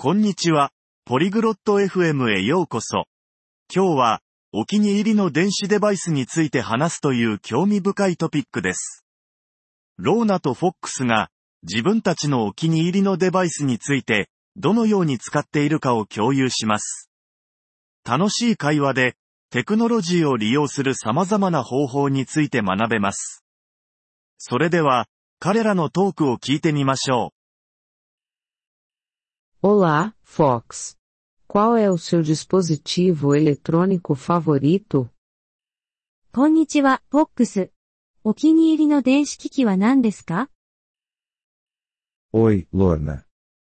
こんにちは。ポリグロット FM へようこそ。今日は、お気に入りの電子デバイスについて話すという興味深いトピックです。ローナとフォックスが、自分たちのお気に入りのデバイスについて、どのように使っているかを共有します。楽しい会話で、テクノロジーを利用する様々な方法について学べます。それでは、彼らのトークを聞いてみましょう。Olá, Fox. Qual é o seu dispositivo eletrônico favorito? こんにちは、フォックス。お気に入りの電子機器は何ですか Oi, Lorna.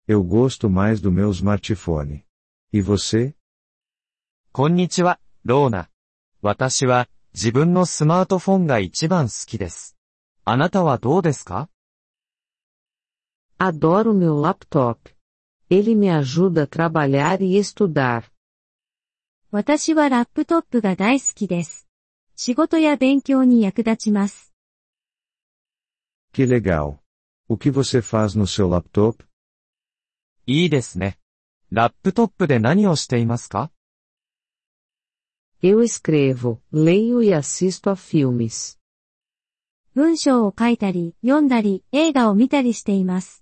Eu gosto mais do meu smartphone. E você? こんにちは、ローナ。私は、自分のスマートフォンが一番好きです。あなたはどうですか Adoro meu laptop. Ele me ajuda a trabalhar e estudar. 私はラップトップが大好きです。仕事や勉強に役立ちます。Que legal. O que você faz no seu laptop? いいですね。ラップトップで何をしていますか Eu escrevo, leio e assisto a filmes. 文章を書いたり、読んだり、映画を見たりしています。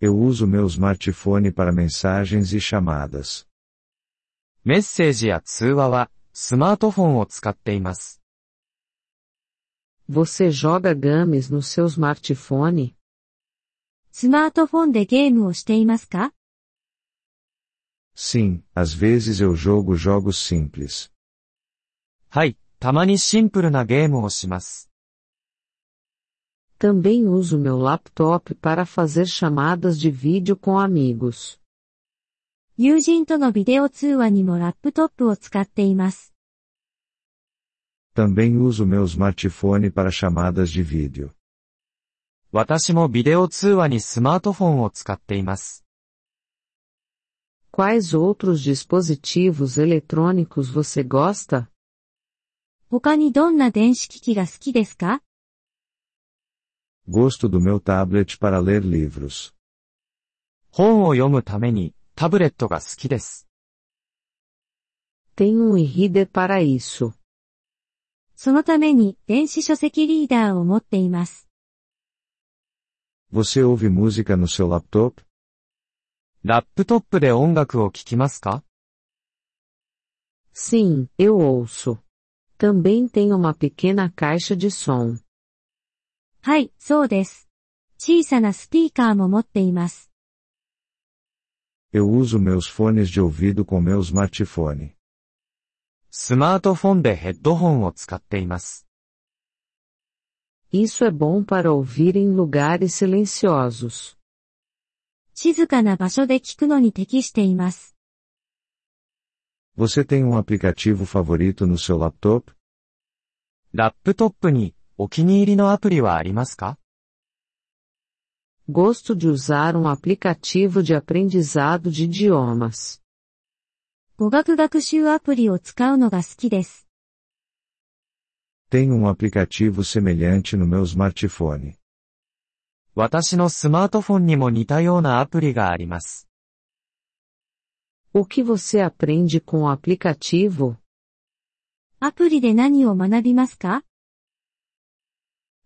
Eu uso meu smartphone para mensagens e chamadas. メッセージや通話は、スマートフォンを使っています。 Você joga games no seu smartphone? スマートフォンでゲームをしていますか Sim, às vezes eu jogo jogos simples. はい、たまにシンプルなゲームをします。 Também uso meu laptop para fazer chamadas de vídeo com amigos. 友人とのビデオ通話にもラップトップを使っています。 Também uso meu smartphone para chamadas de vídeo. 私もビデオ通話にスマートフォンを使っています。 Quais outros dispositivos eletrônicos você gosta? 他にどんな電子機器が好きですか Gosto do meu tablet para ler livros. 本を読むために、タブレットが好きです。 Tenho um e-reader para isso. そのために電子書籍リーダーを持っています。 Você ouve música no seu laptop? ラップトップで音楽を聴きますか Sim, eu ouço. Também tenho uma pequena caixa de som. はい、そうです。小さなスピーカーも持っています。Eu uso meus fones de ouvido com meu smartphone. スマートフォンでヘッドホンを使っています。Isso é bom para ouvir em lugares silenciosos. 静かな場所で聞くのに適しています。Você tem um aplicativo favorito no seu laptop? ラップトップにお気に入りのアプリはありますか Gosto de usar um aplicativo de aprendizado de idiomas. 語学学習アプリを使うのが好きです。 Tenho um aplicativo semelhante no meu smartphone. 私のスマートフォンにも似たようなアプリがあります。 O que você aprende com o aplicativo? アプリで何を学びますか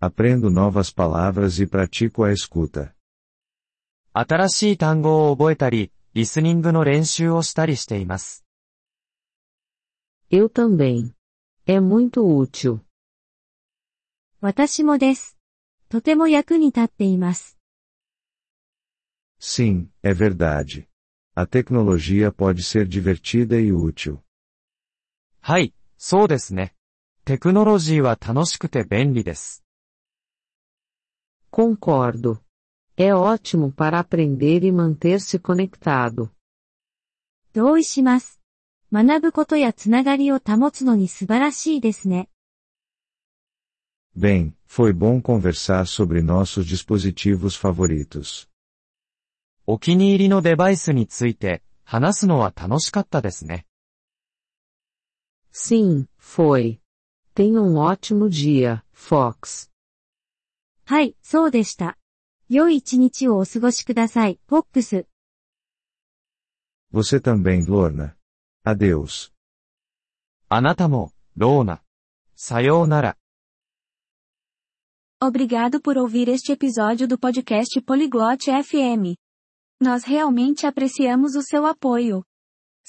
Aprendo novas palavras e pratico a escuta. 新しい単語を覚えたり、リスニングの練習をしたりしています。 Eu também. É muito útil. 私もです。とても役に立っています。 Sim, é verdade. A tecnologia pode ser divertida e útil. はい、そうですね。テクノロジーは楽しくて便利です。 Concordo. É ótimo para aprender e manter-se conectado. 同意します。学ぶことやつながりを保つのに素晴らしいですね。 Bem, foi bom conversar sobre nossos dispositivos favoritos. お気に入りのデバイスについて話すのは楽しかったですね。 Sim, foi. Tenha um ótimo dia, Fox. はい、そうでした。良い一日をお過ごしください、フォックス。 Você também, Lorna. Adeus. あなたも、ローナ。さようなら。 Obrigado por ouvir este episódio do podcast Poliglote FM. Nós realmente apreciamos o seu apoio.